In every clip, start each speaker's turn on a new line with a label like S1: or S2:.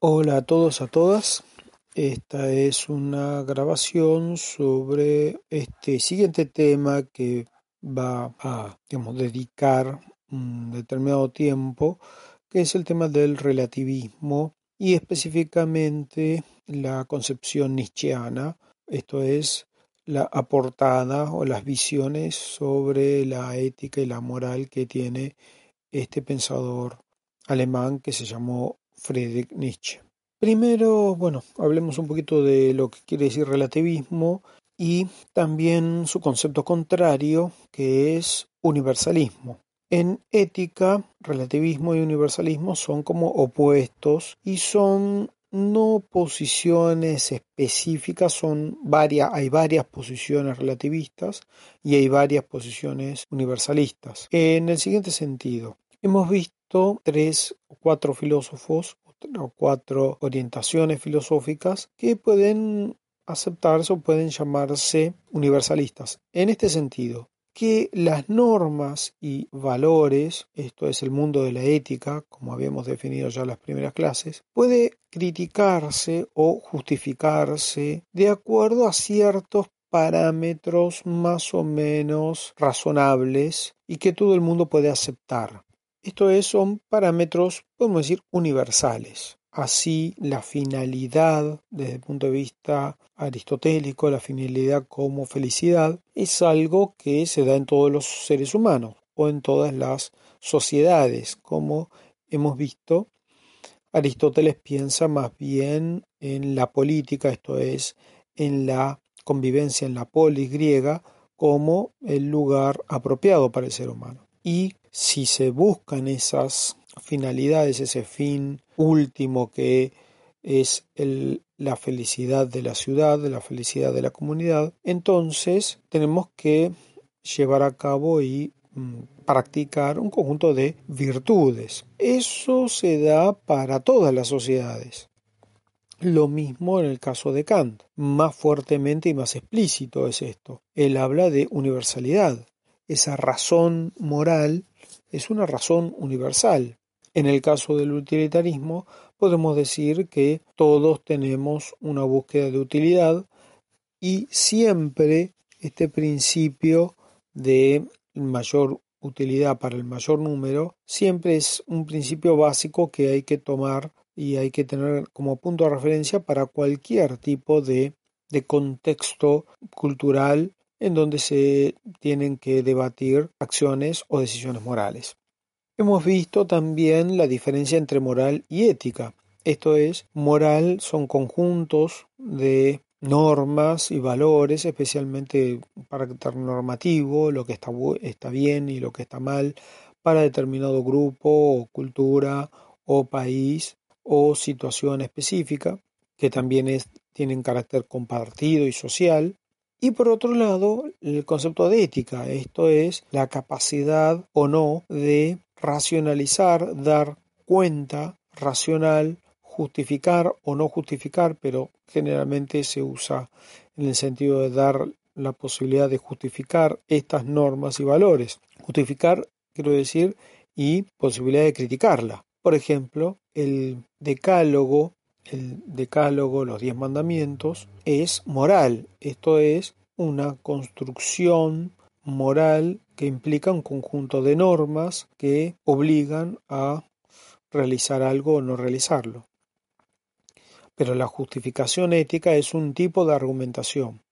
S1: Hola a todos, a todas. Esta es una grabación sobre este siguiente tema que va a dedicar un determinado tiempo, que es el tema del relativismo y específicamente la concepción nietzscheana, esto es la aportada o las visiones sobre la ética y la moral que tiene este pensador alemán que se llamó Friedrich Nietzsche. Primero, bueno, hablemos un poquito de lo que quiere decir relativismo y también su concepto contrario, que es universalismo. En ética, relativismo y universalismo son como opuestos y son no posiciones específicas, son varias, hay varias posiciones relativistas y hay varias posiciones universalistas. En el siguiente sentido, hemos visto tres o cuatro filósofos o cuatro orientaciones filosóficas que pueden aceptarse o pueden llamarse universalistas. En este sentido, que las normas y valores, esto es el mundo de la ética, como habíamos definido ya en las primeras clases, puede criticarse o justificarse de acuerdo a ciertos parámetros más o menos razonables y que todo el mundo puede aceptar. Esto es, son parámetros, podemos decir, universales. Así, la finalidad, desde el punto de vista aristotélico, la finalidad como felicidad, es algo que se da en todos los seres humanos o en todas las sociedades. Como hemos visto, Aristóteles piensa más bien en la política, esto es, en la convivencia, en la polis griega, como el lugar apropiado para el ser humano. Y si se buscan esas finalidades, ese fin último que es la felicidad de la ciudad, la felicidad de la comunidad, entonces tenemos que llevar a cabo y mm, practicar un conjunto de virtudes. Eso se da para todas las sociedades. Lo mismo en el caso de Kant. Más fuertemente y más explícito es esto. Él habla de universalidad. Esa razón moral es una razón universal. En el caso del utilitarismo, podemos decir que todos tenemos una búsqueda de utilidad y siempre este principio de mayor utilidad para el mayor número siempre es un principio básico que hay que tomar y hay que tener como punto de referencia para cualquier tipo de, de contexto cultural en donde se tienen que debatir acciones o decisiones morales. Hemos visto también la diferencia entre moral y ética. Esto es, moral son conjuntos de normas y valores, especialmente carácter normativo, lo que está, está bien y lo que está mal para determinado grupo o cultura o país o situación específica, que también tienen carácter compartido y social. Y por otro lado, el concepto de ética, esto es la capacidad o no de racionalizar, dar cuenta racional, justificar o no justificar, pero generalmente se usa en el sentido de dar la posibilidad de justificar estas normas y valores. Justificar, quiero decir, y posibilidad de criticarla. Por ejemplo, el decálogo el decálogo, los diez mandamientos, es moral. Esto es una construcción moral que implica un conjunto de normas que obligan a realizar algo o no realizarlo. Pero la justificación ética es un tipo de argumentación.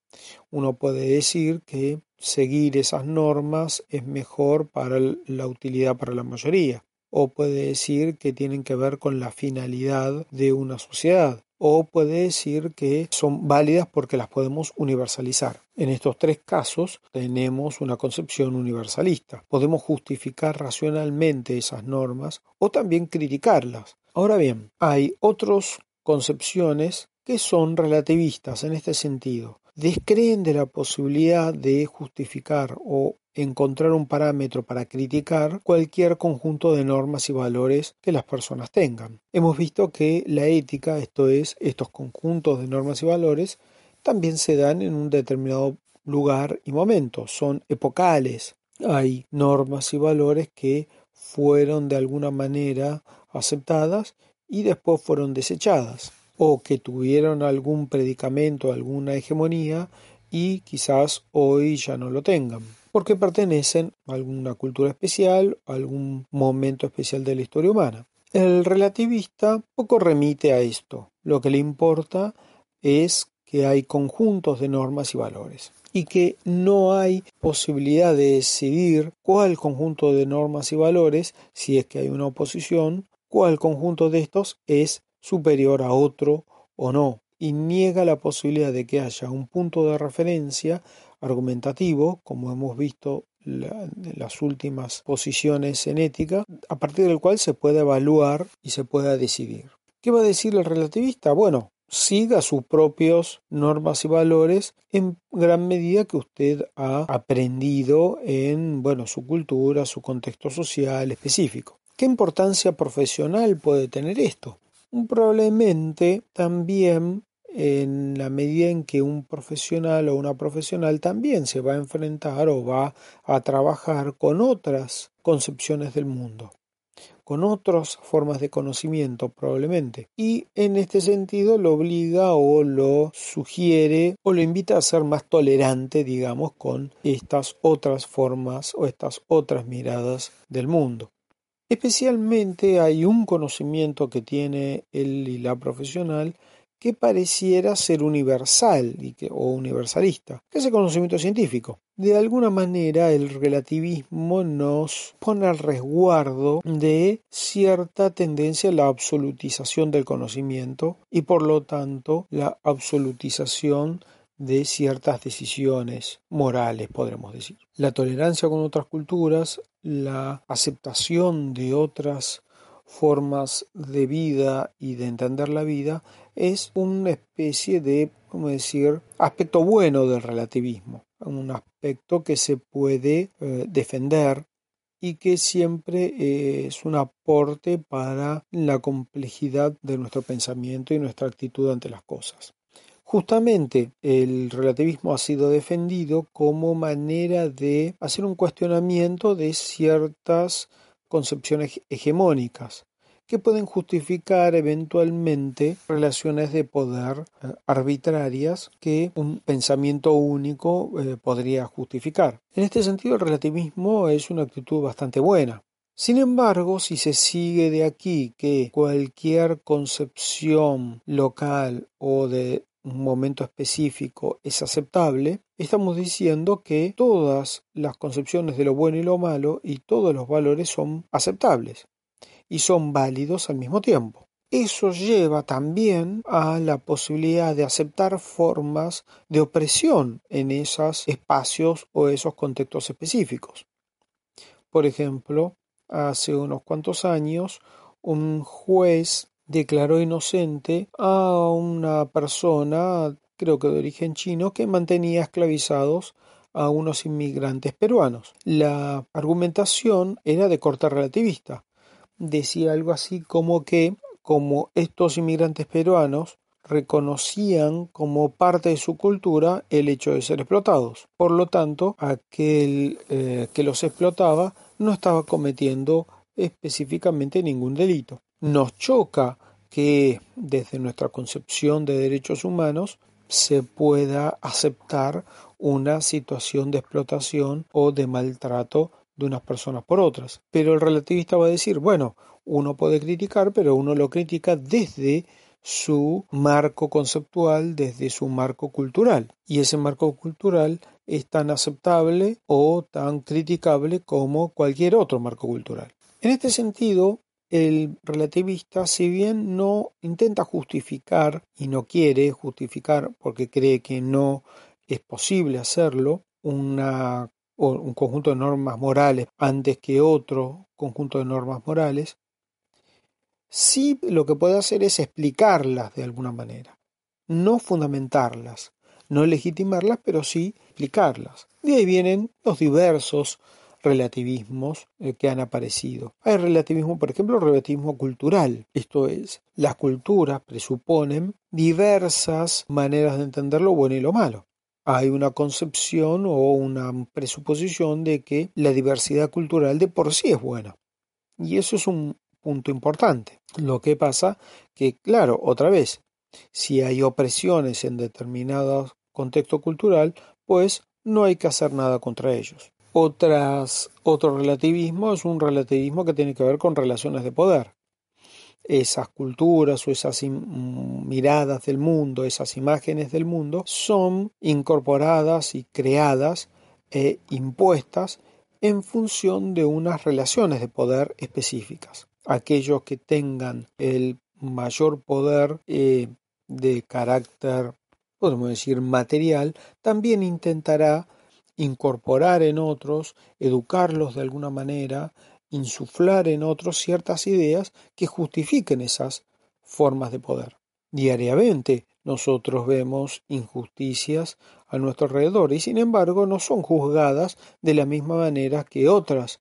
S1: Uno puede decir que seguir esas normas es mejor para la utilidad para la mayoría o puede decir que tienen que ver con la finalidad de una sociedad. o puede decir que son válidas porque las podemos universalizar. En estos tres casos tenemos una concepción universalista. Podemos justificar racionalmente esas normas o también criticarlas. Ahora bien, hay otras concepciones que son relativistas en este sentido. Descreen de la posibilidad de justificar o encontrar un parámetro para criticar cualquier conjunto de normas y valores que las personas tengan. Hemos visto que la ética, esto es, estos conjuntos de normas y valores, también se dan en un determinado lugar y momento, son epocales. Hay normas y valores que fueron de alguna manera aceptadas y después fueron desechadas, o que tuvieron algún predicamento, alguna hegemonía y quizás hoy ya no lo tengan porque pertenecen a alguna cultura especial, a algún momento especial de la historia humana. El relativista poco remite a esto. Lo que le importa es que hay conjuntos de normas y valores y que no hay posibilidad de decidir cuál conjunto de normas y valores, si es que hay una oposición, cuál conjunto de estos es superior a otro o no, y niega la posibilidad de que haya un punto de referencia argumentativo, como hemos visto en las últimas posiciones en ética, a partir del cual se puede evaluar y se pueda decidir. ¿Qué va a decir el relativista? Bueno, siga sus propios normas y valores en gran medida que usted ha aprendido en bueno, su cultura, su contexto social específico. ¿Qué importancia profesional puede tener esto? Probablemente también en la medida en que un profesional o una profesional también se va a enfrentar o va a trabajar con otras concepciones del mundo, con otras formas de conocimiento probablemente. Y en este sentido lo obliga o lo sugiere o lo invita a ser más tolerante, digamos, con estas otras formas o estas otras miradas del mundo. Especialmente hay un conocimiento que tiene el y la profesional que pareciera ser universal o universalista, que es el conocimiento científico. De alguna manera el relativismo nos pone al resguardo de cierta tendencia a la absolutización del conocimiento y por lo tanto la absolutización de ciertas decisiones morales, podremos decir. La tolerancia con otras culturas, la aceptación de otras formas de vida y de entender la vida es una especie de, ¿cómo decir?, aspecto bueno del relativismo, un aspecto que se puede eh, defender y que siempre eh, es un aporte para la complejidad de nuestro pensamiento y nuestra actitud ante las cosas. Justamente el relativismo ha sido defendido como manera de hacer un cuestionamiento de ciertas concepciones hegemónicas que pueden justificar eventualmente relaciones de poder eh, arbitrarias que un pensamiento único eh, podría justificar. En este sentido, el relativismo es una actitud bastante buena. Sin embargo, si se sigue de aquí que cualquier concepción local o de un momento específico es aceptable, estamos diciendo que todas las concepciones de lo bueno y lo malo y todos los valores son aceptables y son válidos al mismo tiempo. Eso lleva también a la posibilidad de aceptar formas de opresión en esos espacios o esos contextos específicos. Por ejemplo, hace unos cuantos años, un juez declaró inocente a una persona, creo que de origen chino, que mantenía esclavizados a unos inmigrantes peruanos. La argumentación era de corte relativista decía algo así como que como estos inmigrantes peruanos reconocían como parte de su cultura el hecho de ser explotados. Por lo tanto, aquel eh, que los explotaba no estaba cometiendo específicamente ningún delito. Nos choca que desde nuestra concepción de derechos humanos se pueda aceptar una situación de explotación o de maltrato de unas personas por otras. Pero el relativista va a decir, bueno, uno puede criticar, pero uno lo critica desde su marco conceptual, desde su marco cultural. Y ese marco cultural es tan aceptable o tan criticable como cualquier otro marco cultural. En este sentido, el relativista, si bien no intenta justificar y no quiere justificar porque cree que no es posible hacerlo, una, un conjunto de normas morales antes que otro conjunto de normas morales, sí lo que puede hacer es explicarlas de alguna manera, no fundamentarlas, no legitimarlas, pero sí explicarlas. De ahí vienen los diversos relativismos eh, que han aparecido. Hay relativismo, por ejemplo, relativismo cultural. Esto es, las culturas presuponen diversas maneras de entender lo bueno y lo malo. Hay una concepción o una presuposición de que la diversidad cultural de por sí es buena. Y eso es un punto importante. Lo que pasa que, claro, otra vez, si hay opresiones en determinado contexto cultural, pues no hay que hacer nada contra ellos. Otro relativismo es un relativismo que tiene que ver con relaciones de poder. Esas culturas o esas miradas del mundo, esas imágenes del mundo, son incorporadas y creadas e impuestas en función de unas relaciones de poder específicas. Aquellos que tengan el mayor poder eh, de carácter, podemos decir, material, también intentará incorporar en otros, educarlos de alguna manera, insuflar en otros ciertas ideas que justifiquen esas formas de poder. Diariamente nosotros vemos injusticias a nuestro alrededor y sin embargo no son juzgadas de la misma manera que otras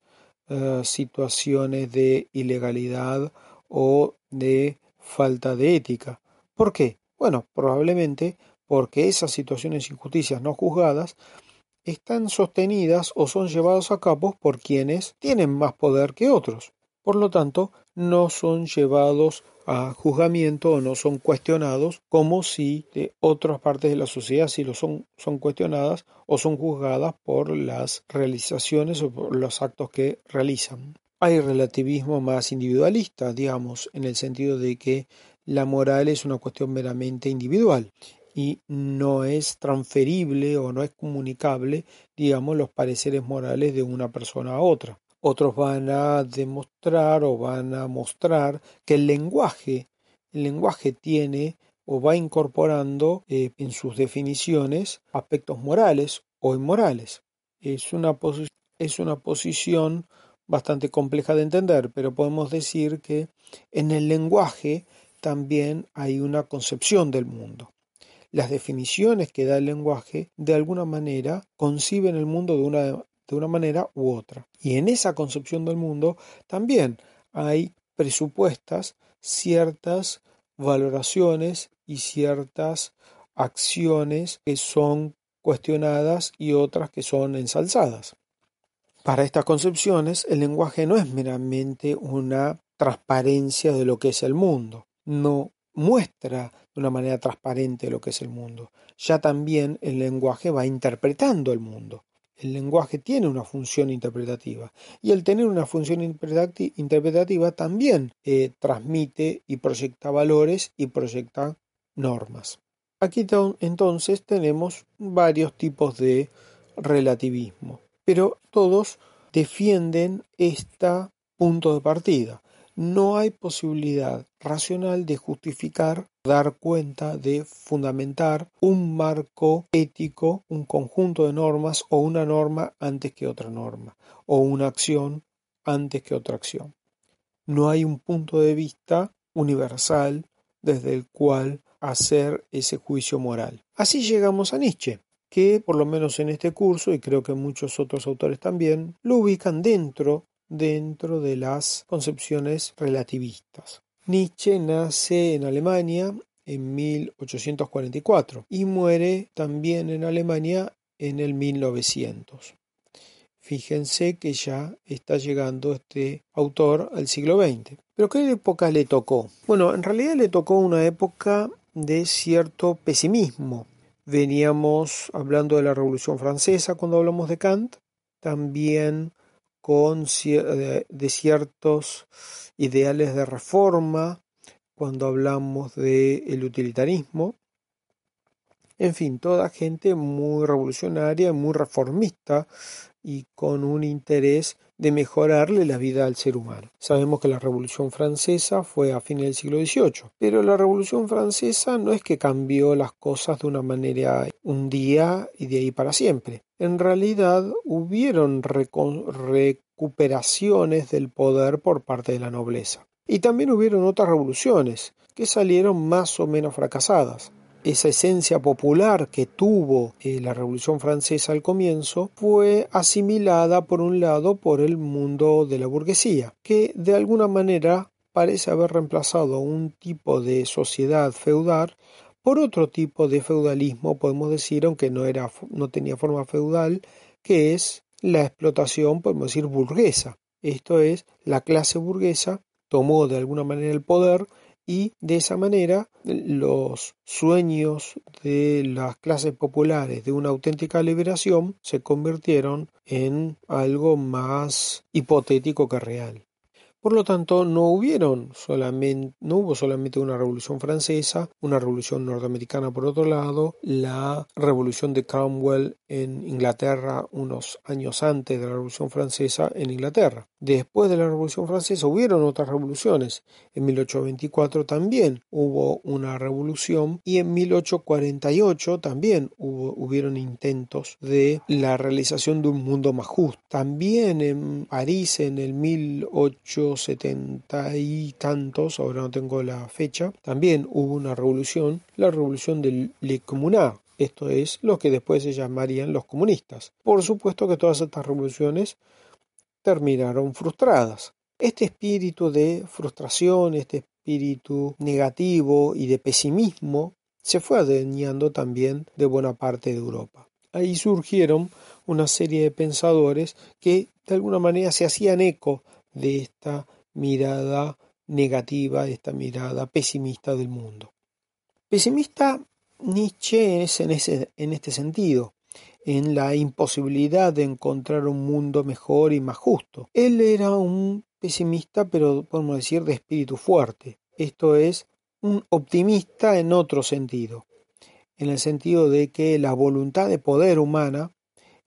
S1: eh, situaciones de ilegalidad o de falta de ética. ¿Por qué? Bueno, probablemente porque esas situaciones injusticias no juzgadas están sostenidas o son llevadas a cabo por quienes tienen más poder que otros. Por lo tanto, no son llevados a juzgamiento o no son cuestionados como si de otras partes de la sociedad sí lo son, son cuestionadas o son juzgadas por las realizaciones o por los actos que realizan. Hay relativismo más individualista, digamos, en el sentido de que la moral es una cuestión meramente individual y no es transferible o no es comunicable, digamos, los pareceres morales de una persona a otra. Otros van a demostrar o van a mostrar que el lenguaje, el lenguaje tiene o va incorporando eh, en sus definiciones aspectos morales o inmorales. Es una, es una posición bastante compleja de entender, pero podemos decir que en el lenguaje también hay una concepción del mundo. Las definiciones que da el lenguaje de alguna manera conciben el mundo de una, de una manera u otra. Y en esa concepción del mundo también hay presupuestas ciertas valoraciones y ciertas acciones que son cuestionadas y otras que son ensalzadas. Para estas concepciones, el lenguaje no es meramente una transparencia de lo que es el mundo, no muestra de una manera transparente lo que es el mundo. Ya también el lenguaje va interpretando el mundo. El lenguaje tiene una función interpretativa y al tener una función interpretativa también eh, transmite y proyecta valores y proyecta normas. Aquí entonces tenemos varios tipos de relativismo, pero todos defienden este punto de partida no hay posibilidad racional de justificar, dar cuenta, de fundamentar un marco ético, un conjunto de normas o una norma antes que otra norma, o una acción antes que otra acción. No hay un punto de vista universal desde el cual hacer ese juicio moral. Así llegamos a Nietzsche, que por lo menos en este curso, y creo que muchos otros autores también, lo ubican dentro dentro de las concepciones relativistas. Nietzsche nace en Alemania en 1844 y muere también en Alemania en el 1900. Fíjense que ya está llegando este autor al siglo XX. ¿Pero qué época le tocó? Bueno, en realidad le tocó una época de cierto pesimismo. Veníamos hablando de la Revolución Francesa cuando hablamos de Kant, también con de ciertos ideales de reforma cuando hablamos del el utilitarismo. En fin, toda gente muy revolucionaria, muy reformista y con un interés de mejorarle la vida al ser humano. Sabemos que la Revolución Francesa fue a fines del siglo XVIII, pero la Revolución Francesa no es que cambió las cosas de una manera un día y de ahí para siempre. En realidad hubieron recuperaciones del poder por parte de la nobleza. Y también hubieron otras revoluciones que salieron más o menos fracasadas esa esencia popular que tuvo eh, la Revolución Francesa al comienzo fue asimilada por un lado por el mundo de la burguesía, que de alguna manera parece haber reemplazado un tipo de sociedad feudal por otro tipo de feudalismo, podemos decir, aunque no, era, no tenía forma feudal, que es la explotación, podemos decir, burguesa. Esto es, la clase burguesa tomó de alguna manera el poder y de esa manera los sueños de las clases populares de una auténtica liberación se convirtieron en algo más hipotético que real. Por lo tanto, no hubieron solamente, no hubo solamente una revolución francesa, una revolución norteamericana por otro lado, la revolución de Cromwell en Inglaterra unos años antes de la revolución francesa en Inglaterra. Después de la revolución francesa hubieron otras revoluciones. En 1824 también hubo una revolución y en 1848 también hubo, hubieron intentos de la realización de un mundo más justo. También en París en el 18 setenta y tantos, ahora no tengo la fecha, también hubo una revolución, la revolución del Le Communard, esto es lo que después se llamarían los comunistas. Por supuesto que todas estas revoluciones terminaron frustradas. Este espíritu de frustración, este espíritu negativo y de pesimismo se fue adueñando también de buena parte de Europa. Ahí surgieron una serie de pensadores que de alguna manera se hacían eco de esta mirada negativa, de esta mirada pesimista del mundo. Pesimista Nietzsche es en, ese, en este sentido, en la imposibilidad de encontrar un mundo mejor y más justo. Él era un pesimista, pero podemos decir de espíritu fuerte. Esto es, un optimista en otro sentido, en el sentido de que la voluntad de poder humana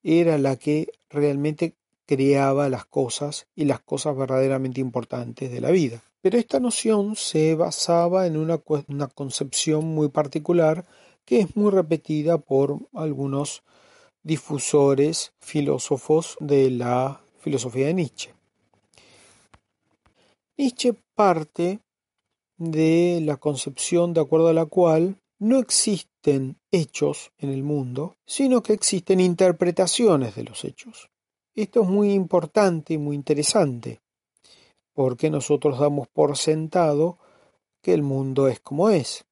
S1: era la que realmente creaba las cosas y las cosas verdaderamente importantes de la vida. Pero esta noción se basaba en una, una concepción muy particular que es muy repetida por algunos difusores filósofos de la filosofía de Nietzsche. Nietzsche parte de la concepción de acuerdo a la cual no existen hechos en el mundo, sino que existen interpretaciones de los hechos. Esto es muy importante y muy interesante, porque nosotros damos por sentado que el mundo es como es.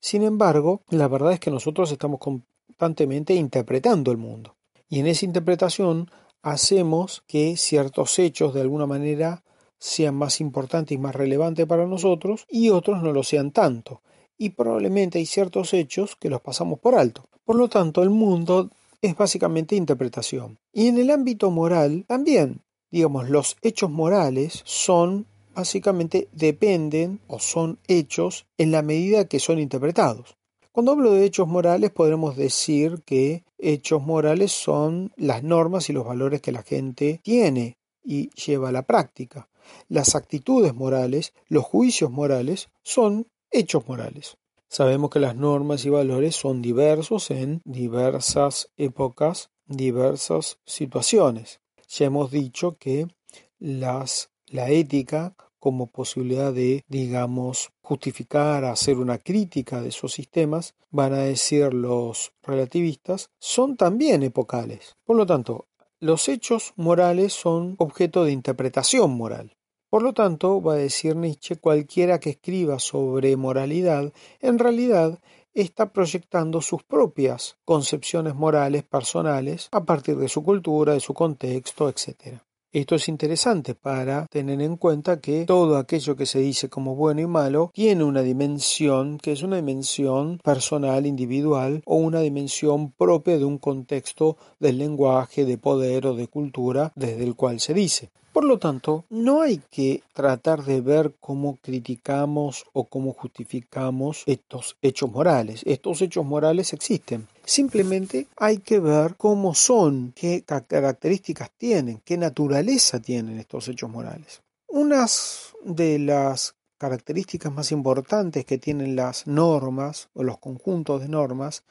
S1: Sin embargo, la verdad es que nosotros estamos constantemente interpretando el mundo. Y en esa interpretación hacemos que ciertos hechos de alguna manera sean más importantes y más relevantes para nosotros y otros no lo sean tanto. Y probablemente hay ciertos hechos que los pasamos por alto. Por lo tanto, el mundo es básicamente interpretación. Y en el ámbito moral también, digamos, los hechos morales son básicamente dependen o son hechos en la medida que son interpretados. Cuando hablo de hechos morales podremos decir que hechos morales son las normas y los valores que la gente tiene y lleva a la práctica. Las actitudes morales, los juicios morales son hechos morales. Sabemos que las normas y valores son diversos en diversas épocas, diversas situaciones. Ya hemos dicho que las, la ética como posibilidad de, digamos, justificar, hacer una crítica de esos sistemas, van a decir los relativistas, son también epocales. Por lo tanto, los hechos morales son objeto de interpretación moral. Por lo tanto, va a decir Nietzsche, cualquiera que escriba sobre moralidad, en realidad está proyectando sus propias concepciones morales personales a partir de su cultura, de su contexto, etc. Esto es interesante para tener en cuenta que todo aquello que se dice como bueno y malo tiene una dimensión que es una dimensión personal, individual o una dimensión propia de un contexto del lenguaje, de poder o de cultura desde el cual se dice. Por lo tanto, no hay que tratar de ver cómo criticamos o cómo justificamos estos hechos morales. Estos hechos morales existen. Simplemente hay que ver cómo son, qué características tienen, qué naturaleza tienen estos hechos morales. Unas de las características más importantes que tienen las normas o los conjuntos de normas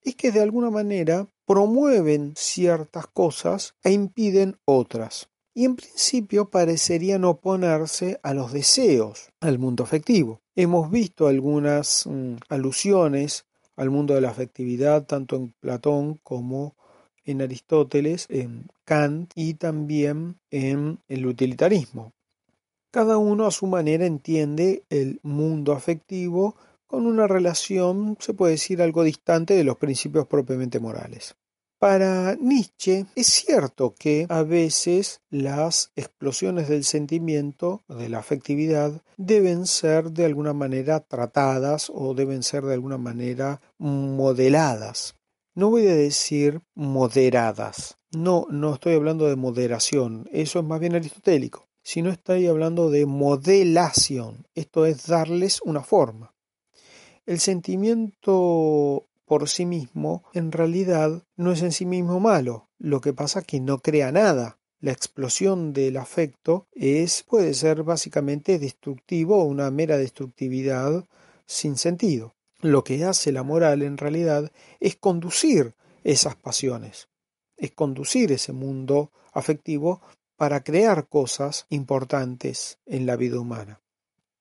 S1: es que de alguna manera promueven ciertas cosas e impiden otras. Y en principio parecerían oponerse a los deseos, al mundo afectivo. Hemos visto algunas mm, alusiones al mundo de la afectividad tanto en Platón como en Aristóteles, en Kant y también en el utilitarismo. Cada uno a su manera entiende el mundo afectivo con una relación, se puede decir, algo distante de los principios propiamente morales. Para Nietzsche es cierto que a veces las explosiones del sentimiento, de la afectividad, deben ser de alguna manera tratadas o deben ser de alguna manera modeladas. No voy a decir moderadas. No, no estoy hablando de moderación. Eso es más bien aristotélico sino estoy hablando de modelación, esto es darles una forma. El sentimiento por sí mismo en realidad no es en sí mismo malo, lo que pasa que no crea nada. La explosión del afecto es puede ser básicamente destructivo o una mera destructividad sin sentido. Lo que hace la moral en realidad es conducir esas pasiones, es conducir ese mundo afectivo para crear cosas importantes en la vida humana.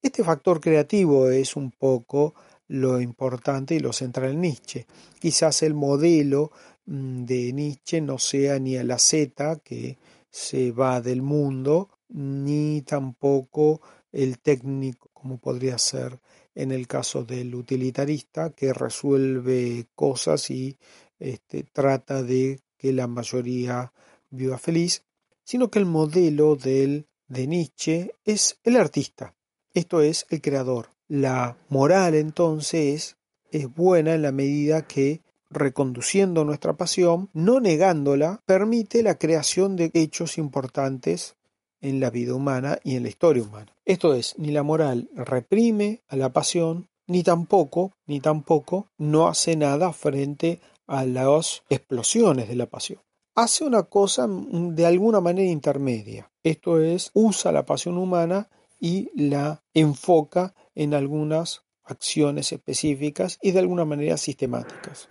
S1: Este factor creativo es un poco lo importante y lo central en Nietzsche. Quizás el modelo mm, de Nietzsche no sea ni la Z que se va del mundo, ni tampoco el técnico, como podría ser en el caso del utilitarista, que resuelve cosas y este, trata de que la mayoría viva feliz, sino que el modelo del, de Nietzsche es el artista, esto es el creador. La moral entonces es buena en la medida que reconduciendo nuestra pasión, no negándola, permite la creación de hechos importantes en la vida humana y en la historia humana. Esto es, ni la moral reprime a la pasión, ni tampoco, ni tampoco no hace nada frente a las explosiones de la pasión hace una cosa de alguna manera intermedia. Esto es, usa la pasión humana y la enfoca en algunas acciones específicas y de alguna manera sistemáticas.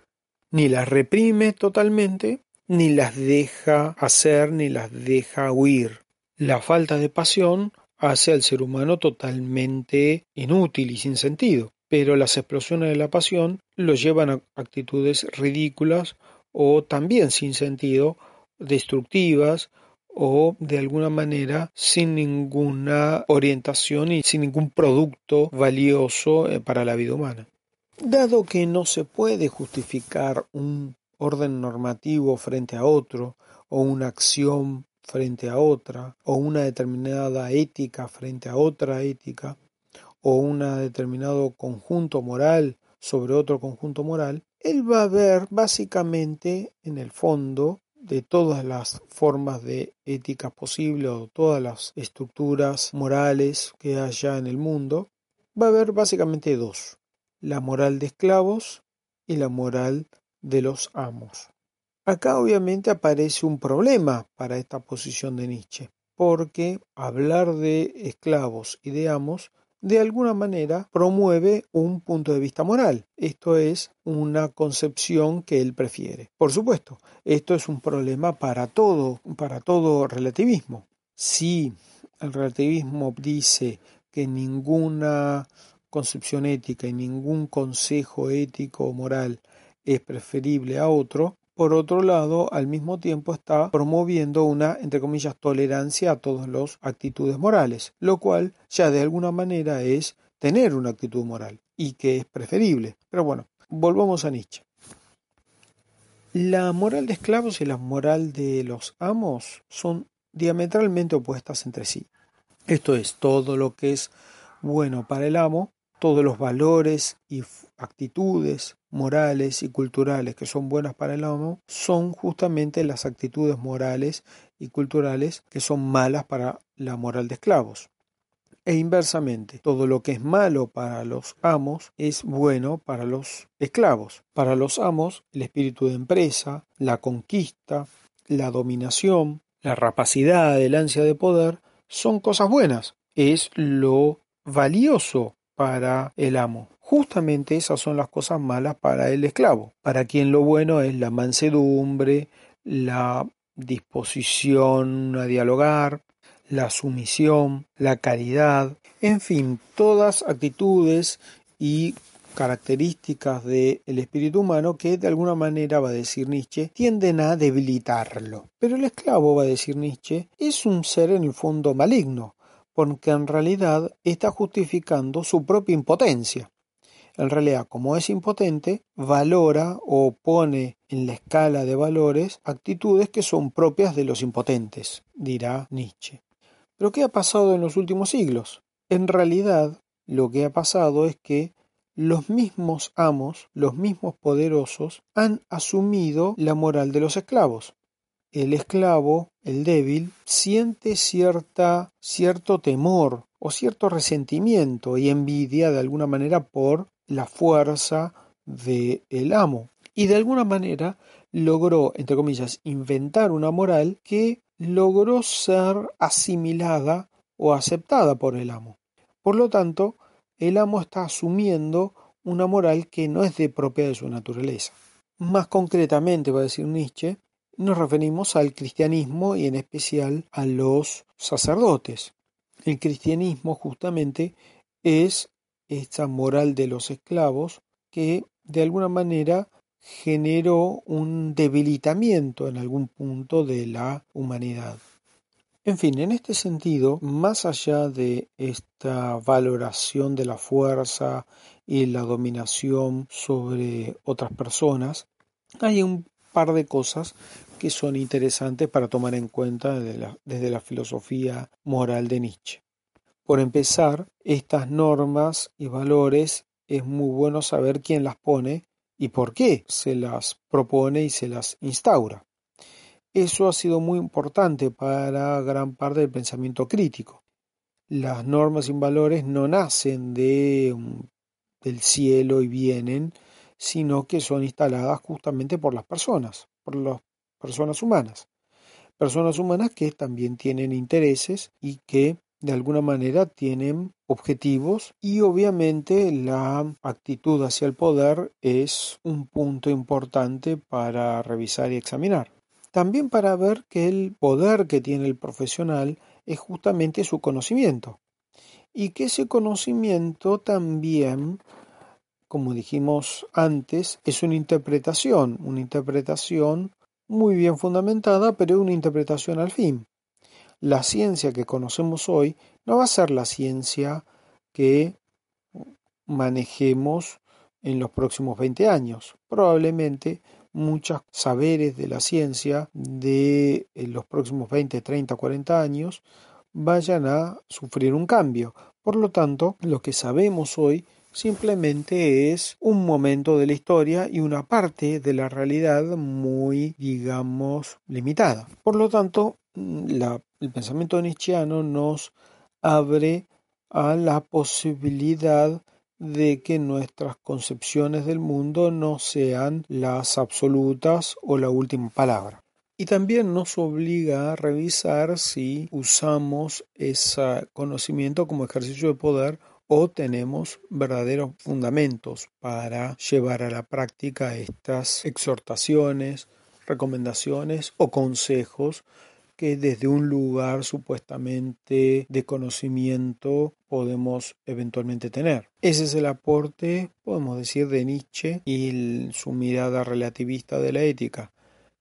S1: Ni las reprime totalmente, ni las deja hacer, ni las deja huir. La falta de pasión hace al ser humano totalmente inútil y sin sentido, pero las explosiones de la pasión lo llevan a actitudes ridículas o también sin sentido, destructivas o de alguna manera sin ninguna orientación y sin ningún producto valioso eh, para la vida humana. Dado que no se puede justificar un orden normativo frente a otro, o una acción frente a otra, o una determinada ética frente a otra ética, o un determinado conjunto moral sobre otro conjunto moral, él va a ver básicamente en el fondo de todas las formas de ética posibles o todas las estructuras morales que haya en el mundo, va a haber básicamente dos, la moral de esclavos y la moral de los amos. Acá obviamente aparece un problema para esta posición de Nietzsche, porque hablar de esclavos y de amos de alguna manera promueve un punto de vista moral. Esto es una concepción que él prefiere. Por supuesto, esto es un problema para todo, para todo relativismo. Si el relativismo dice que ninguna concepción ética y ningún consejo ético o moral es preferible a otro, por otro lado, al mismo tiempo está promoviendo una, entre comillas, tolerancia a todas las actitudes morales, lo cual ya de alguna manera es tener una actitud moral y que es preferible. Pero bueno, volvamos a Nietzsche. La moral de esclavos y la moral de los amos son diametralmente opuestas entre sí. Esto es, todo lo que es bueno para el amo todos los valores y actitudes morales y culturales que son buenas para el amo son justamente las actitudes morales y culturales que son malas para la moral de esclavos. E inversamente, todo lo que es malo para los amos es bueno para los esclavos. Para los amos, el espíritu de empresa, la conquista, la dominación, la rapacidad, el ansia de poder, son cosas buenas. Es lo valioso para el amo. Justamente esas son las cosas malas para el esclavo, para quien lo bueno es la mansedumbre, la disposición a dialogar, la sumisión, la caridad, en fin, todas actitudes y características del espíritu humano que de alguna manera, va a decir Nietzsche, tienden a debilitarlo. Pero el esclavo, va a decir Nietzsche, es un ser en el fondo maligno, porque en realidad está justificando su propia impotencia. En realidad, como es impotente, valora o pone en la escala de valores actitudes que son propias de los impotentes, dirá Nietzsche. Pero ¿qué ha pasado en los últimos siglos? En realidad, lo que ha pasado es que los mismos amos, los mismos poderosos, han asumido la moral de los esclavos. El esclavo, el débil, siente cierta, cierto temor o cierto resentimiento y envidia de alguna manera por la fuerza del el amo. Y de alguna manera logró, entre comillas, inventar una moral que logró ser asimilada o aceptada por el amo. Por lo tanto, el amo está asumiendo una moral que no es de propia de su naturaleza. Más concretamente, va a decir Nietzsche, nos referimos al cristianismo y en especial a los sacerdotes. El cristianismo justamente es esta moral de los esclavos que de alguna manera generó un debilitamiento en algún punto de la humanidad. En fin, en este sentido, más allá de esta valoración de la fuerza y la dominación sobre otras personas, hay un par de cosas que son interesantes para tomar en cuenta desde la, desde la filosofía moral de Nietzsche. Por empezar, estas normas y valores es muy bueno saber quién las pone y por qué se las propone y se las instaura. Eso ha sido muy importante para gran parte del pensamiento crítico. Las normas y valores no nacen de, del cielo y vienen, sino que son instaladas justamente por las personas, por las personas humanas. Personas humanas que también tienen intereses y que de alguna manera tienen objetivos y obviamente la actitud hacia el poder es un punto importante para revisar y examinar. También para ver que el poder que tiene el profesional es justamente su conocimiento y que ese conocimiento también, como dijimos antes, es una interpretación, una interpretación muy bien fundamentada, pero una interpretación al fin la ciencia que conocemos hoy no va a ser la ciencia que manejemos en los próximos 20 años. Probablemente muchos saberes de la ciencia de eh, los próximos 20, 30, 40 años vayan a sufrir un cambio. Por lo tanto, lo que sabemos hoy simplemente es un momento de la historia y una parte de la realidad muy, digamos, limitada. Por lo tanto, el pensamiento nietzscheano nos abre a la posibilidad de que nuestras concepciones del mundo no sean las absolutas o la última palabra. Y también nos obliga a revisar si usamos ese conocimiento como ejercicio de poder o tenemos verdaderos fundamentos para llevar a la práctica estas exhortaciones, recomendaciones o consejos que desde un lugar supuestamente de conocimiento podemos eventualmente tener. Ese es el aporte, podemos decir, de Nietzsche y su mirada relativista de la ética,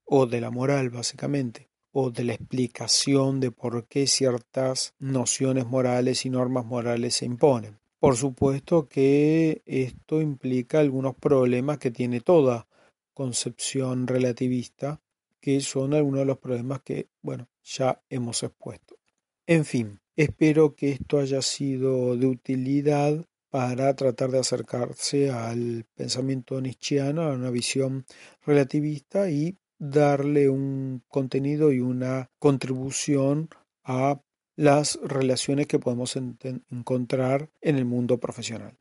S1: o de la moral básicamente, o de la explicación de por qué ciertas nociones morales y normas morales se imponen. Por supuesto que esto implica algunos problemas que tiene toda concepción relativista que son algunos de los problemas que, bueno, ya hemos expuesto. En fin, espero que esto haya sido de utilidad para tratar de acercarse al pensamiento nietzscheano, a una visión relativista y darle un contenido y una contribución a las relaciones que podemos encontrar en el mundo profesional.